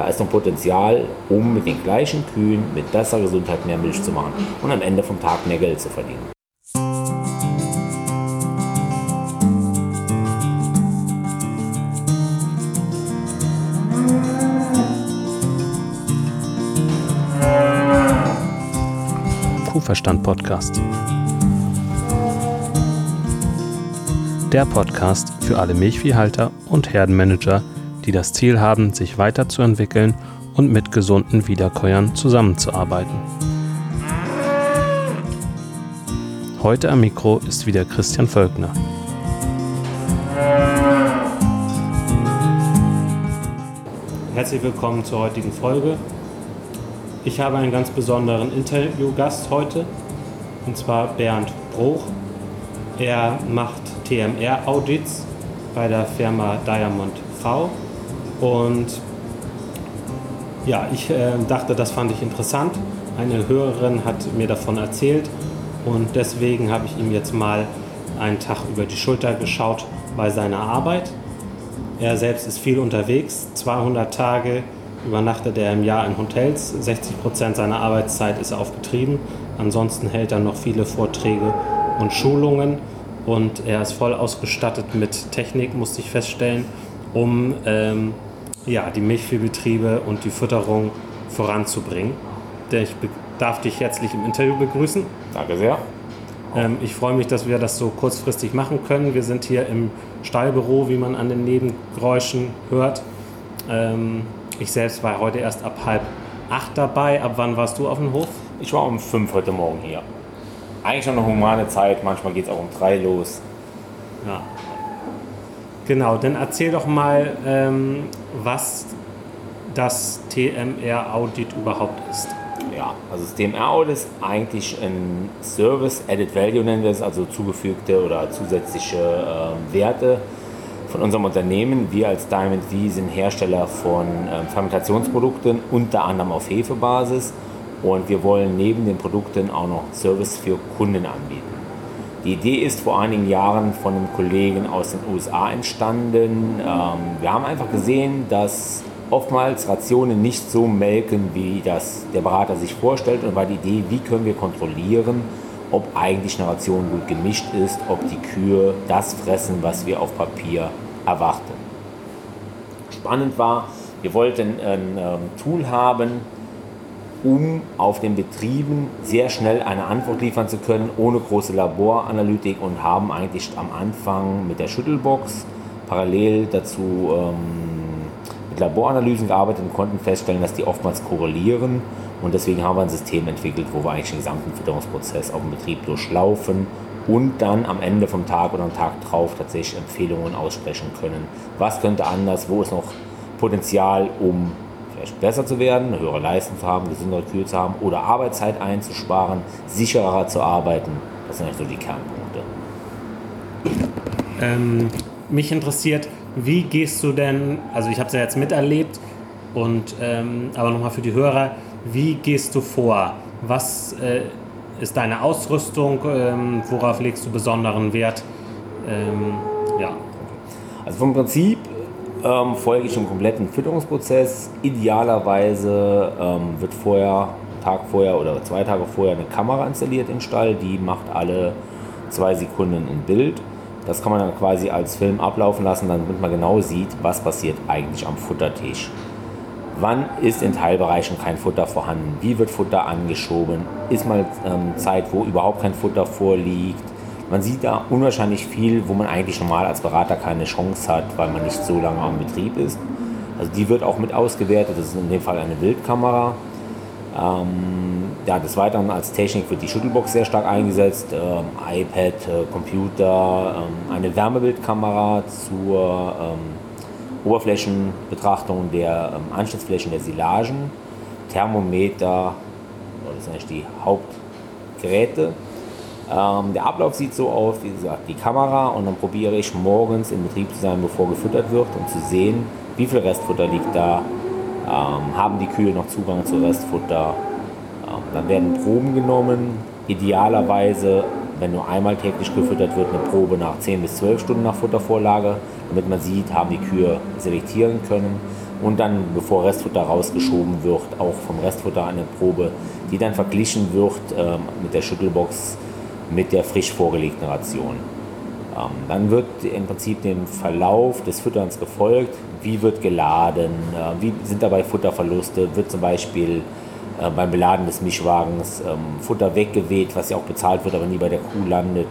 Da ist noch Potenzial, um mit den gleichen Kühen mit besserer Gesundheit mehr Milch zu machen und am Ende vom Tag mehr Geld zu verdienen. Kuhverstand Podcast. Der Podcast für alle Milchviehhalter und Herdenmanager, die das Ziel haben, sich weiterzuentwickeln und mit gesunden Wiederkäuern zusammenzuarbeiten. Heute am Mikro ist wieder Christian Völkner. Herzlich willkommen zur heutigen Folge. Ich habe einen ganz besonderen Interviewgast heute, und zwar Bernd Bruch. Er macht TMR-Audits bei der Firma Diamond V. Und ja, ich äh, dachte, das fand ich interessant. Eine Hörerin hat mir davon erzählt und deswegen habe ich ihm jetzt mal einen Tag über die Schulter geschaut bei seiner Arbeit. Er selbst ist viel unterwegs, 200 Tage übernachtet er im Jahr in Hotels. 60 Prozent seiner Arbeitszeit ist auf Betrieben. Ansonsten hält er noch viele Vorträge und Schulungen. Und er ist voll ausgestattet mit Technik, musste ich feststellen, um ähm, ja, die Milchviehbetriebe und die Futterung voranzubringen. Ich darf dich herzlich im Interview begrüßen. Danke sehr. Ähm, ich freue mich, dass wir das so kurzfristig machen können. Wir sind hier im Stallbüro, wie man an den Nebengeräuschen hört. Ähm, ich selbst war heute erst ab halb acht dabei. Ab wann warst du auf dem Hof? Ich war um fünf heute Morgen hier. Eigentlich schon eine humane Zeit, manchmal geht es auch um drei los. Ja. Genau, dann erzähl doch mal, ähm, was das TMR-Audit überhaupt ist. Ja, also das TMR-Audit ist eigentlich ein Service, Added Value nennen wir es, also zugefügte oder zusätzliche äh, Werte von unserem Unternehmen. Wir als Diamond V sind Hersteller von ähm, Fermentationsprodukten, unter anderem auf Hefebasis. Und wir wollen neben den Produkten auch noch Service für Kunden anbieten. Die Idee ist vor einigen Jahren von einem Kollegen aus den USA entstanden. Ähm, wir haben einfach gesehen, dass oftmals Rationen nicht so melken, wie das der Berater sich vorstellt. Und war die Idee, wie können wir kontrollieren, ob eigentlich eine Ration gut gemischt ist, ob die Kühe das fressen, was wir auf Papier erwarten. Spannend war, wir wollten ein ähm, Tool haben, um auf den Betrieben sehr schnell eine Antwort liefern zu können, ohne große Laboranalytik und haben eigentlich am Anfang mit der Schüttelbox parallel dazu ähm, mit Laboranalysen gearbeitet und konnten feststellen, dass die oftmals korrelieren und deswegen haben wir ein System entwickelt, wo wir eigentlich den gesamten Fütterungsprozess auf dem Betrieb durchlaufen und dann am Ende vom Tag oder am Tag drauf tatsächlich Empfehlungen aussprechen können. Was könnte anders, wo ist noch Potenzial, um besser zu werden, eine höhere Leistung zu haben, gesündere Kühe zu haben oder Arbeitszeit einzusparen, sicherer zu arbeiten. Das sind eigentlich so die Kernpunkte. Ähm, mich interessiert, wie gehst du denn, also ich habe es ja jetzt miterlebt, und, ähm, aber nochmal für die Hörer, wie gehst du vor? Was äh, ist deine Ausrüstung? Ähm, worauf legst du besonderen Wert? Ähm, ja. Also vom Prinzip ähm, folge ich dem kompletten Fütterungsprozess. Idealerweise ähm, wird vorher, Tag vorher oder zwei Tage vorher eine Kamera installiert im Stall, die macht alle zwei Sekunden ein Bild. Das kann man dann quasi als Film ablaufen lassen, damit man genau sieht, was passiert eigentlich am Futtertisch. Wann ist in Teilbereichen kein Futter vorhanden? Wie wird Futter angeschoben? Ist mal ähm, Zeit, wo überhaupt kein Futter vorliegt? Man sieht da unwahrscheinlich viel, wo man eigentlich normal als Berater keine Chance hat, weil man nicht so lange am Betrieb ist. Also die wird auch mit ausgewertet. Das ist in dem Fall eine Bildkamera. Ähm, ja, des Weiteren als Technik wird die Schüttelbox sehr stark eingesetzt. Ähm, iPad, äh, Computer, ähm, eine Wärmebildkamera zur ähm, Oberflächenbetrachtung der ähm, Anschlussflächen der Silagen, Thermometer, das sind eigentlich die Hauptgeräte. Ähm, der Ablauf sieht so aus, wie gesagt, die Kamera und dann probiere ich morgens in Betrieb zu sein, bevor gefüttert wird, um zu sehen, wie viel Restfutter liegt da, ähm, haben die Kühe noch Zugang zu Restfutter. Ähm, dann werden Proben genommen, idealerweise, wenn nur einmal täglich gefüttert wird, eine Probe nach 10 bis 12 Stunden nach Futtervorlage damit man sieht, haben die Kühe selektieren können. und dann, bevor Restfutter rausgeschoben wird, auch vom Restfutter eine Probe, die dann verglichen wird ähm, mit der Schüttelbox mit der frisch vorgelegten Ration. Ähm, dann wird im Prinzip dem Verlauf des Fütterns gefolgt, wie wird geladen, äh, wie sind dabei Futterverluste, wird zum Beispiel äh, beim Beladen des Mischwagens ähm, Futter weggeweht, was ja auch bezahlt wird, aber nie bei der Kuh landet.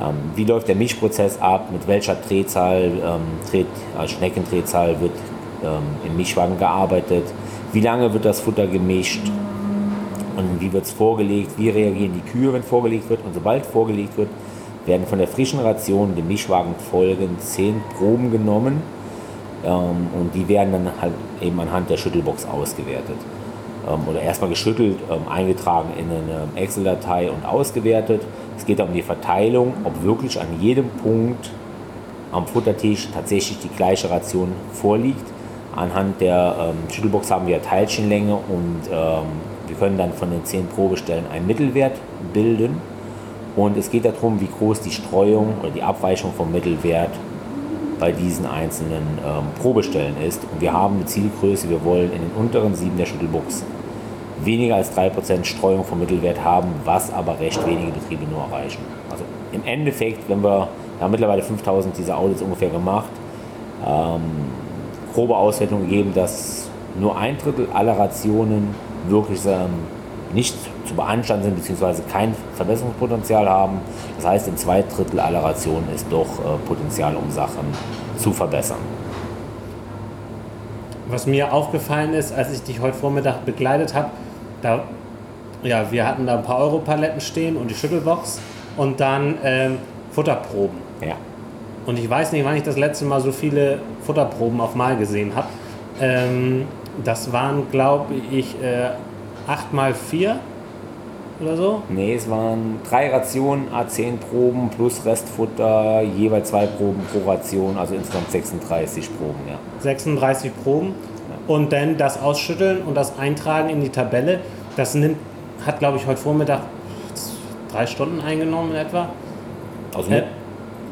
Ähm, wie läuft der Mischprozess ab, mit welcher Drehzahl, Dreh, äh, Schneckendrehzahl wird im Mischwagen gearbeitet, wie lange wird das Futter gemischt und wie wird es vorgelegt, wie reagieren die Kühe, wenn vorgelegt wird und sobald vorgelegt wird, werden von der frischen Ration dem Mischwagen folgend zehn Proben genommen ähm, und die werden dann halt eben anhand der Schüttelbox ausgewertet. Ähm, oder erstmal geschüttelt, ähm, eingetragen in eine Excel-Datei und ausgewertet. Es geht um die Verteilung, ob wirklich an jedem Punkt am Futtertisch tatsächlich die gleiche Ration vorliegt. Anhand der ähm, Schüttelbox haben wir Teilchenlänge und ähm, wir können dann von den zehn Probestellen einen Mittelwert bilden. Und es geht darum, wie groß die Streuung oder die Abweichung vom Mittelwert bei diesen einzelnen ähm, Probestellen ist. Und wir haben eine Zielgröße, wir wollen in den unteren sieben der Schüttelbox weniger als 3% Streuung vom Mittelwert haben, was aber recht wenige Betriebe nur erreichen. Also im Endeffekt, wenn wir, wir haben mittlerweile 5000 dieser Audits ungefähr gemacht, ähm, grobe Auswertung gegeben, dass nur ein Drittel aller Rationen wirklich ähm, nicht zu beanstanden sind bzw. kein Verbesserungspotenzial haben. Das heißt, in zwei Drittel aller Rationen ist doch äh, Potenzial, um Sachen zu verbessern. Was mir aufgefallen ist, als ich dich heute Vormittag begleitet habe, da, ja, wir hatten da ein paar Europaletten stehen und die Schüttelbox und dann ähm, Futterproben. Ja. Und ich weiß nicht, wann ich das letzte Mal so viele Futterproben auf Mal gesehen habe. Ähm, das waren, glaube ich, äh, 8 mal 4 oder so? Nee, es waren drei Rationen, A10 Proben plus Restfutter, jeweils zwei Proben pro Ration, also insgesamt 36 Proben, ja. 36 Proben. Ja. Und dann das Ausschütteln und das Eintragen in die Tabelle, das nimmt, hat, glaube ich, heute Vormittag drei Stunden eingenommen in etwa. Also mit,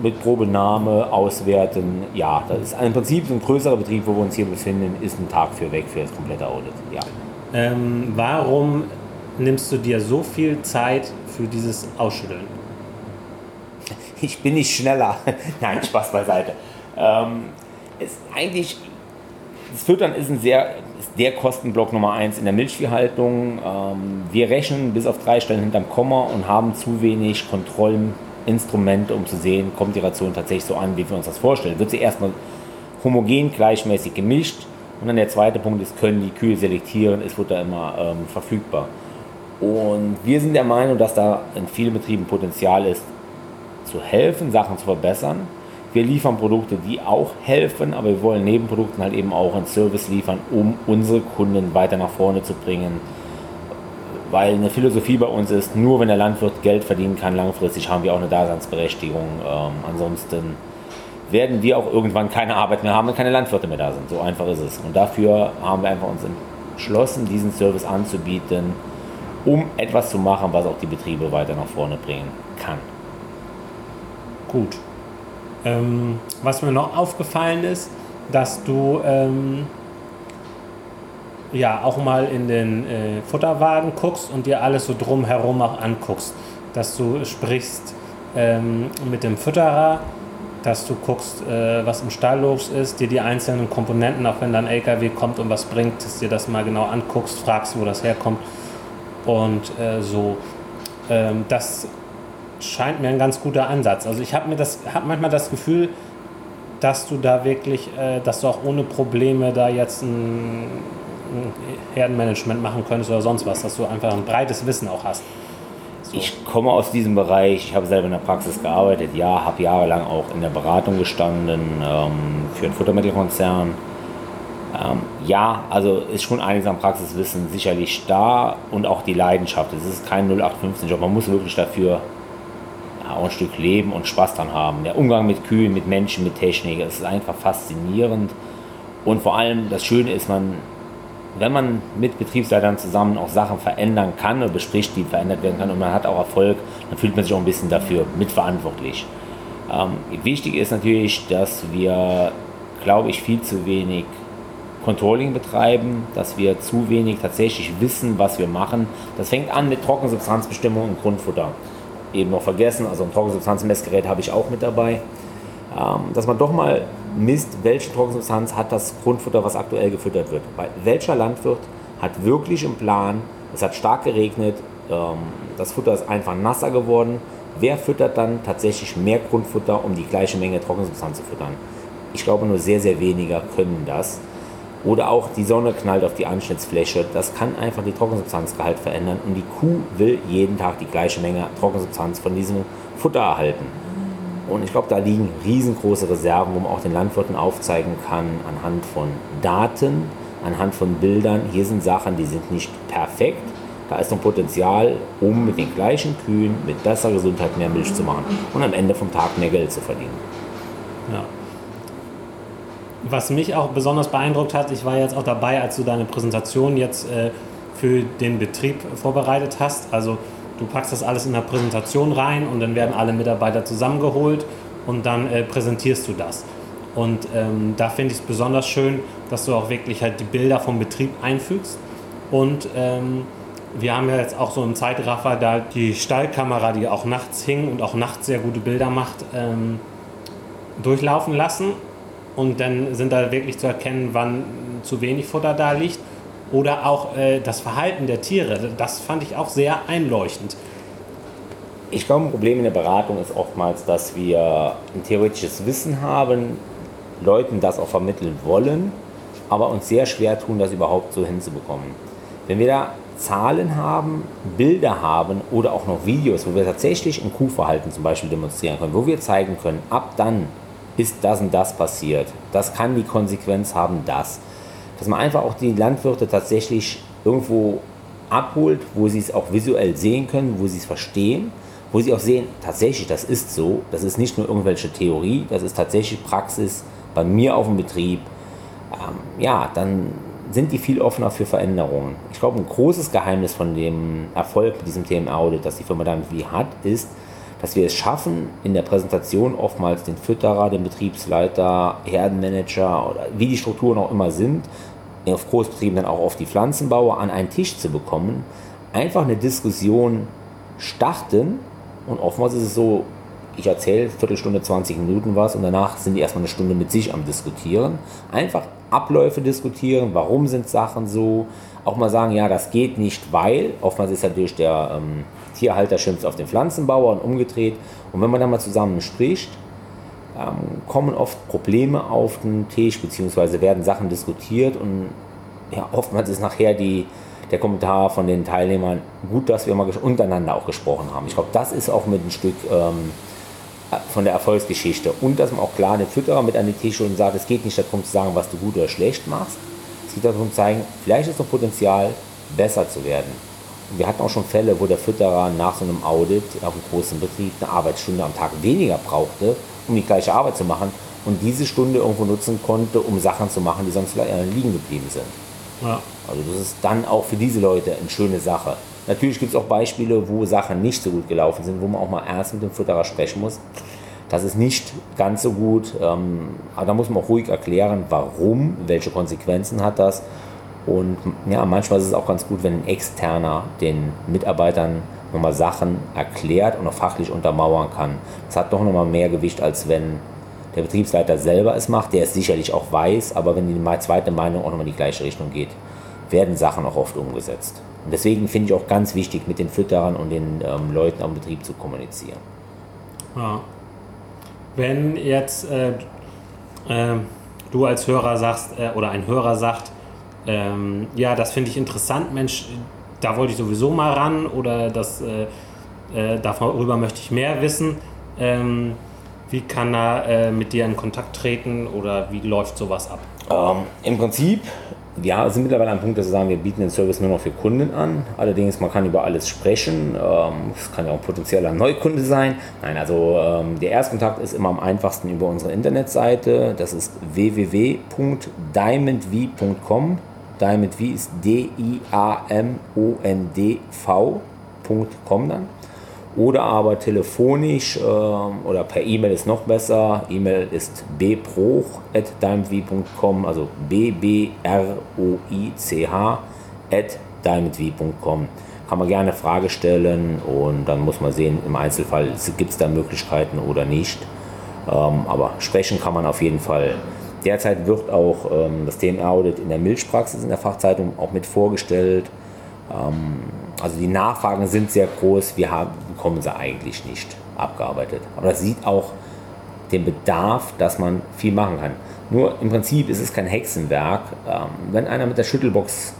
mit Probenahme, Auswerten, ja, das ist im Prinzip ein größerer Betrieb, wo wir uns hier befinden, ist ein Tag für weg für das komplette Audit, ja. Ähm, warum nimmst du dir so viel Zeit für dieses Ausschütteln? Ich bin nicht schneller. Nein, Spaß beiseite. Ähm, ist eigentlich, das Füttern ist, ein sehr, ist der Kostenblock Nummer eins in der Milchviehhaltung. Ähm, wir rechnen bis auf drei Stellen hinterm Komma und haben zu wenig Kontrollinstrumente, um zu sehen, kommt die Ration tatsächlich so an, wie wir uns das vorstellen. Wird sie erstmal homogen gleichmäßig gemischt und dann der zweite Punkt ist, können die Kühe selektieren, ist Futter immer ähm, verfügbar. Und wir sind der Meinung, dass da in vielen Betrieben Potenzial ist, zu helfen, Sachen zu verbessern. Wir liefern Produkte, die auch helfen, aber wir wollen neben Produkten halt eben auch einen Service liefern, um unsere Kunden weiter nach vorne zu bringen. Weil eine Philosophie bei uns ist, nur wenn der Landwirt Geld verdienen kann, langfristig haben wir auch eine Daseinsberechtigung. Ähm, ansonsten werden wir auch irgendwann keine Arbeit mehr haben, wenn keine Landwirte mehr da sind. So einfach ist es. Und dafür haben wir einfach uns entschlossen, diesen Service anzubieten, um etwas zu machen, was auch die Betriebe weiter nach vorne bringen kann. Gut. Ähm, was mir noch aufgefallen ist, dass du ähm, ja auch mal in den äh, Futterwagen guckst und dir alles so drumherum auch anguckst. Dass du sprichst ähm, mit dem Fütterer, dass du guckst, äh, was im Stall los ist, dir die einzelnen Komponenten, auch wenn dann LKW kommt und was bringt, dass dir das mal genau anguckst, fragst, wo das herkommt und äh, so. Ähm, das scheint mir ein ganz guter Ansatz. Also ich habe mir das, habe manchmal das Gefühl, dass du da wirklich, äh, dass du auch ohne Probleme da jetzt ein, ein Herdenmanagement machen könntest oder sonst was, dass du einfach ein breites Wissen auch hast. So. Ich komme aus diesem Bereich, ich habe selber in der Praxis gearbeitet, ja, habe jahrelang auch in der Beratung gestanden ähm, für einen Futtermittelkonzern ähm, ja, also ist schon einiges an Praxiswissen sicherlich da und auch die Leidenschaft. Es ist kein 0815-Job. Man muss wirklich dafür ja, auch ein Stück leben und Spaß dran haben. Der Umgang mit Kühen, mit Menschen, mit Technik, es ist einfach faszinierend. Und vor allem das Schöne ist, man, wenn man mit Betriebsleitern zusammen auch Sachen verändern kann oder bespricht, die verändert werden können und man hat auch Erfolg, dann fühlt man sich auch ein bisschen dafür mitverantwortlich. Ähm, wichtig ist natürlich, dass wir, glaube ich, viel zu wenig Controlling betreiben, dass wir zu wenig tatsächlich wissen, was wir machen. Das fängt an mit Trockensubstanzbestimmung im Grundfutter. Eben noch vergessen, also ein Trockensubstanzmessgerät habe ich auch mit dabei. Ähm, dass man doch mal misst, welche Trockensubstanz hat das Grundfutter, was aktuell gefüttert wird. Weil welcher Landwirt hat wirklich im Plan, es hat stark geregnet, ähm, das Futter ist einfach nasser geworden. Wer füttert dann tatsächlich mehr Grundfutter, um die gleiche Menge Trockensubstanz zu füttern? Ich glaube, nur sehr, sehr weniger können das. Oder auch die Sonne knallt auf die Anschnittsfläche. Das kann einfach die Trockensubstanzgehalt verändern. Und die Kuh will jeden Tag die gleiche Menge Trockensubstanz von diesem Futter erhalten. Und ich glaube, da liegen riesengroße Reserven, wo man auch den Landwirten aufzeigen kann, anhand von Daten, anhand von Bildern. Hier sind Sachen, die sind nicht perfekt. Da ist noch Potenzial, um mit den gleichen Kühen, mit besserer Gesundheit mehr Milch zu machen und am Ende vom Tag mehr Geld zu verdienen. Ja. Was mich auch besonders beeindruckt hat, ich war jetzt auch dabei, als du deine Präsentation jetzt äh, für den Betrieb vorbereitet hast. Also du packst das alles in der Präsentation rein und dann werden alle Mitarbeiter zusammengeholt und dann äh, präsentierst du das. Und ähm, da finde ich es besonders schön, dass du auch wirklich halt die Bilder vom Betrieb einfügst. Und ähm, wir haben ja jetzt auch so einen Zeitraffer da die Stallkamera, die auch nachts hing und auch nachts sehr gute Bilder macht, ähm, durchlaufen lassen. Und dann sind da wirklich zu erkennen, wann zu wenig Futter da liegt. Oder auch äh, das Verhalten der Tiere. Das fand ich auch sehr einleuchtend. Ich glaube, ein Problem in der Beratung ist oftmals, dass wir ein theoretisches Wissen haben, Leuten das auch vermitteln wollen, aber uns sehr schwer tun, das überhaupt so hinzubekommen. Wenn wir da Zahlen haben, Bilder haben oder auch noch Videos, wo wir tatsächlich ein Kuhverhalten zum Beispiel demonstrieren können, wo wir zeigen können, ab dann ist das und das passiert. Das kann die Konsequenz haben, das. Dass man einfach auch die Landwirte tatsächlich irgendwo abholt, wo sie es auch visuell sehen können, wo sie es verstehen, wo sie auch sehen, tatsächlich, das ist so, das ist nicht nur irgendwelche Theorie, das ist tatsächlich Praxis bei mir auf dem Betrieb. Ähm, ja, dann sind die viel offener für Veränderungen. Ich glaube, ein großes Geheimnis von dem Erfolg mit diesem TMA-Audit, das die Firma dann wie hat, ist, dass wir es schaffen, in der Präsentation oftmals den Fütterer, den Betriebsleiter, Herdenmanager oder wie die Strukturen auch immer sind, auf Großbetrieben dann auch auf die Pflanzenbauer an einen Tisch zu bekommen, einfach eine Diskussion starten und oftmals ist es so, ich erzähle Viertelstunde, 20 Minuten was und danach sind die erstmal eine Stunde mit sich am Diskutieren. Einfach Abläufe diskutieren, warum sind Sachen so, auch mal sagen, ja, das geht nicht, weil, oftmals ist natürlich der ähm, Tierhalter schimpft auf den Pflanzenbauer und umgedreht. Und wenn man dann mal zusammen spricht, ähm, kommen oft Probleme auf den Tisch, beziehungsweise werden Sachen diskutiert und ja, oftmals ist nachher die, der Kommentar von den Teilnehmern gut, dass wir mal untereinander auch gesprochen haben. Ich glaube, das ist auch mit ein Stück ähm, von der Erfolgsgeschichte. Und dass man auch klar den Fütterer mit an den Tisch und sagt, es geht nicht darum zu sagen, was du gut oder schlecht machst. Es geht darum zu zeigen, vielleicht ist noch Potenzial, besser zu werden. Und wir hatten auch schon Fälle, wo der Fütterer nach so einem Audit auf einem großen Betrieb eine Arbeitsstunde am Tag weniger brauchte, um die gleiche Arbeit zu machen und diese Stunde irgendwo nutzen konnte, um Sachen zu machen, die sonst vielleicht liegen geblieben sind. Ja. Also das ist dann auch für diese Leute eine schöne Sache. Natürlich gibt es auch Beispiele, wo Sachen nicht so gut gelaufen sind, wo man auch mal ernst mit dem Futterer sprechen muss. Das ist nicht ganz so gut, ähm, aber da muss man auch ruhig erklären, warum, welche Konsequenzen hat das. Und ja, manchmal ist es auch ganz gut, wenn ein Externer den Mitarbeitern nochmal Sachen erklärt und auch fachlich untermauern kann. Das hat doch nochmal mehr Gewicht, als wenn der Betriebsleiter selber es macht, der es sicherlich auch weiß, aber wenn die zweite Meinung auch nochmal in die gleiche Richtung geht, werden Sachen auch oft umgesetzt. Und deswegen finde ich auch ganz wichtig, mit den Fütterern und den ähm, Leuten am Betrieb zu kommunizieren. Ja. Wenn jetzt äh, äh, du als Hörer sagst, äh, oder ein Hörer sagt, ähm, ja, das finde ich interessant, Mensch, da wollte ich sowieso mal ran oder das, äh, äh, darüber möchte ich mehr wissen. Ähm, wie kann er äh, mit dir in Kontakt treten oder wie läuft sowas ab? Ähm, Im Prinzip ja, sind mittlerweile am Punkt, dass wir sagen, wir bieten den Service nur noch für Kunden an. Allerdings, man kann über alles sprechen. Ähm, es kann ja auch ein potenzieller Neukunde sein. Nein, also ähm, der Erstkontakt ist immer am einfachsten über unsere Internetseite. Das ist www.diamondv.com. Diamond ist D-I-A-M-O-N-D-V.com dann. oder aber telefonisch äh, oder per E-Mail ist noch besser. E-Mail ist bbroch.diamondv.com, also b-b-r-o-i-c-h at diamondv.com. Kann man gerne Frage stellen und dann muss man sehen, im Einzelfall gibt es da Möglichkeiten oder nicht. Ähm, aber sprechen kann man auf jeden Fall. Derzeit wird auch ähm, das TMR-Audit in der Milchpraxis in der Fachzeitung auch mit vorgestellt. Ähm, also die Nachfragen sind sehr groß, wir haben, bekommen sie eigentlich nicht abgearbeitet. Aber das sieht auch den Bedarf, dass man viel machen kann. Nur im Prinzip ist es kein Hexenwerk. Ähm, wenn einer mit der Schüttelbox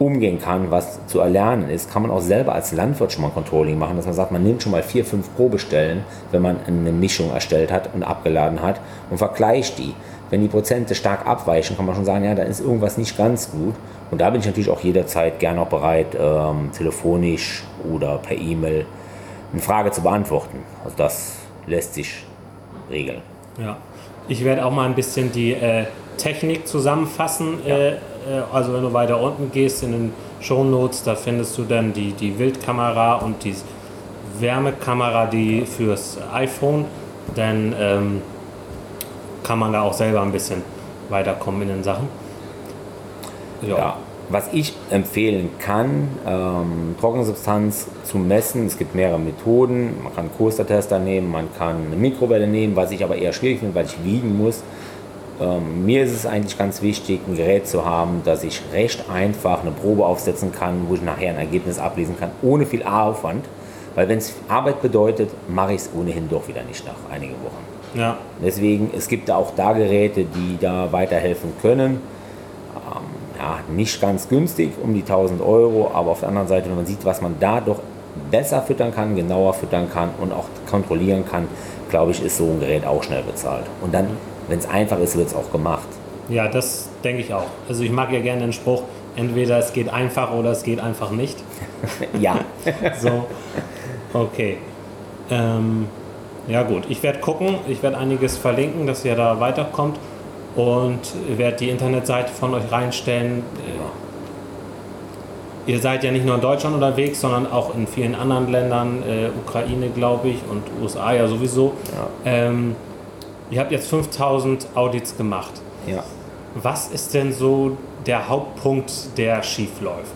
umgehen kann, was zu erlernen ist, kann man auch selber als Landwirt schon mal Controlling machen, dass man sagt, man nimmt schon mal vier, fünf Probestellen, wenn man eine Mischung erstellt hat und abgeladen hat und vergleicht die. Wenn die Prozente stark abweichen, kann man schon sagen, ja, da ist irgendwas nicht ganz gut. Und da bin ich natürlich auch jederzeit gerne auch bereit, ähm, telefonisch oder per E-Mail eine Frage zu beantworten. Also das lässt sich regeln. Ja, ich werde auch mal ein bisschen die äh, Technik zusammenfassen. Ja. Äh, äh, also wenn du weiter unten gehst in den Shownotes, da findest du dann die, die Wildkamera und die Wärmekamera, die fürs iPhone. Dann ähm, kann man da auch selber ein bisschen weiterkommen in den Sachen. Ja. ja. Was ich empfehlen kann, ähm, Trockensubstanz zu messen, es gibt mehrere Methoden. Man kann Coaster-Tester nehmen, man kann eine Mikrowelle nehmen, was ich aber eher schwierig finde, weil ich wiegen muss. Ähm, mir ist es eigentlich ganz wichtig, ein Gerät zu haben, dass ich recht einfach eine Probe aufsetzen kann, wo ich nachher ein Ergebnis ablesen kann, ohne viel Aufwand. Weil wenn es Arbeit bedeutet, mache ich es ohnehin doch wieder nicht nach einigen Wochen. Ja. Deswegen, es gibt auch da Geräte, die da weiterhelfen können. Ähm, ja, nicht ganz günstig, um die 1000 Euro, aber auf der anderen Seite, wenn man sieht, was man da doch besser füttern kann, genauer füttern kann und auch kontrollieren kann, glaube ich, ist so ein Gerät auch schnell bezahlt. Und dann wenn es einfach ist, wird es auch gemacht. Ja, das denke ich auch. Also ich mag ja gerne den Spruch, entweder es geht einfach oder es geht einfach nicht. ja. so, okay. Ähm, ja gut, ich werde gucken, ich werde einiges verlinken, dass ihr da weiterkommt und werde die Internetseite von euch reinstellen. Ihr seid ja nicht nur in Deutschland unterwegs, sondern auch in vielen anderen Ländern, äh, Ukraine glaube ich und USA ja sowieso. Ja. Ähm, Ihr habt jetzt 5000 Audits gemacht. Ja. Was ist denn so der Hauptpunkt, der schief läuft?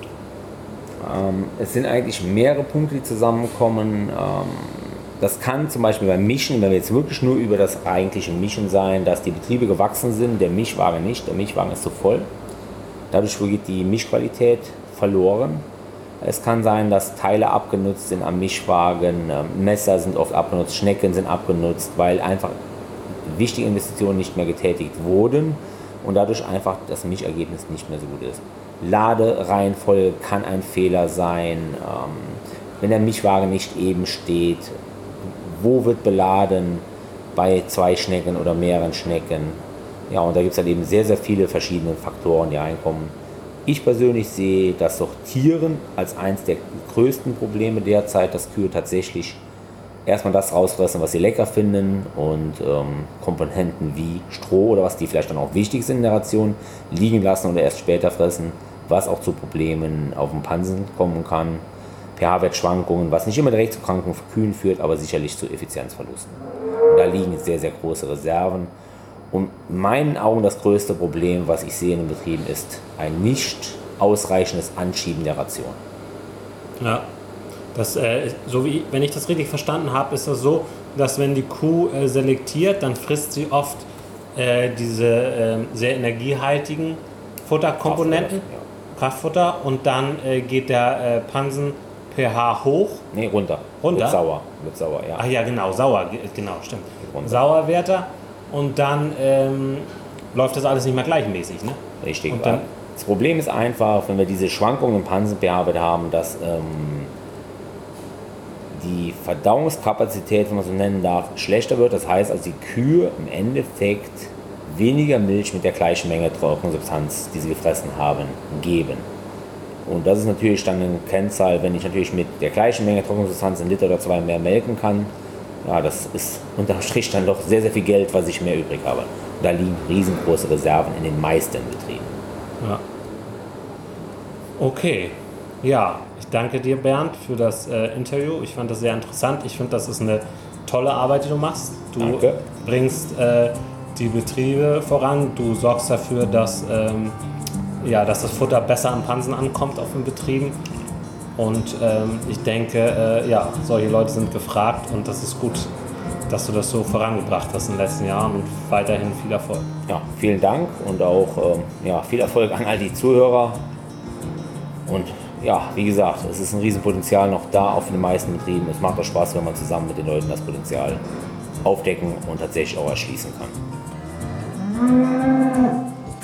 Ähm, es sind eigentlich mehrere Punkte, die zusammenkommen. Ähm, das kann zum Beispiel beim Mischen, wenn wir jetzt wirklich nur über das eigentliche Mischen sein, dass die Betriebe gewachsen sind, der Mischwagen nicht, der Mischwagen ist zu voll. Dadurch geht die Mischqualität verloren. Es kann sein, dass Teile abgenutzt sind am Mischwagen, ähm, Messer sind oft abgenutzt, Schnecken sind abgenutzt, weil einfach wichtige Investitionen nicht mehr getätigt wurden und dadurch einfach das Mischergebnis nicht mehr so gut ist. Ladereihenfolge kann ein Fehler sein, ähm, wenn der Mischwagen nicht eben steht, wo wird beladen bei zwei Schnecken oder mehreren Schnecken. Ja, und da gibt es halt eben sehr, sehr viele verschiedene Faktoren, die reinkommen. Ich persönlich sehe das Sortieren als eines der größten Probleme derzeit, dass Kühe tatsächlich erstmal das rausfressen, was sie lecker finden und ähm, Komponenten wie Stroh oder was, die vielleicht dann auch wichtig sind in der Ration, liegen lassen oder erst später fressen, was auch zu Problemen auf dem Pansen kommen kann. pH-Wertschwankungen, was nicht immer direkt zu kranken Kühen führt, aber sicherlich zu Effizienzverlusten. Und da liegen sehr, sehr große Reserven. Und in meinen Augen das größte Problem, was ich sehe in den Betrieben, ist ein nicht ausreichendes Anschieben der Ration. Ja, das, äh, so wie, wenn ich das richtig verstanden habe, ist das so, dass wenn die Kuh äh, selektiert, dann frisst sie oft äh, diese ähm, sehr energiehaltigen Futterkomponenten, Kraftfutter, ja. Kraftfutter und dann äh, geht der äh, Pansen pH hoch. Nee, runter. Runter? Wird sauer. Wird sauer, ja. Ach ja, genau, sauer, genau, stimmt. Sauerwerte und dann ähm, läuft das alles nicht mehr gleichmäßig, ne? Richtig. Und dann, das Problem ist einfach, wenn wir diese Schwankungen im Pansen-pH haben, dass ähm, die Verdauungskapazität, wenn man so nennen darf, schlechter wird. Das heißt also, die Kühe im Endeffekt weniger Milch mit der gleichen Menge Trockensubstanz, die sie gefressen haben, geben. Und das ist natürlich dann eine Kennzahl, wenn ich natürlich mit der gleichen Menge Trockensubstanz ein Liter oder zwei mehr melken kann. Ja, das ist unterm Strich dann doch sehr, sehr viel Geld, was ich mehr übrig habe. Und da liegen riesengroße Reserven in den meisten Betrieben. Ja. Okay. Ja, ich danke dir, Bernd, für das äh, Interview. Ich fand das sehr interessant. Ich finde, das ist eine tolle Arbeit, die du machst. Du Danke. bringst äh, die Betriebe voran. Du sorgst dafür, dass, ähm, ja, dass das Futter besser am Pansen ankommt auf den Betrieben. Und ähm, ich denke, äh, ja, solche Leute sind gefragt und das ist gut, dass du das so vorangebracht hast in den letzten Jahren und weiterhin viel Erfolg. Ja, vielen Dank und auch ähm, ja, viel Erfolg an all die Zuhörer. Und ja, wie gesagt, es ist ein Riesenpotenzial noch da auf den meisten Betrieben. Es macht auch Spaß, wenn man zusammen mit den Leuten das Potenzial aufdecken und tatsächlich auch erschließen kann.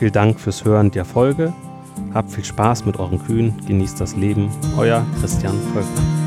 Vielen Dank fürs Hören der Folge. Habt viel Spaß mit euren Kühen, genießt das Leben. Euer Christian Völker.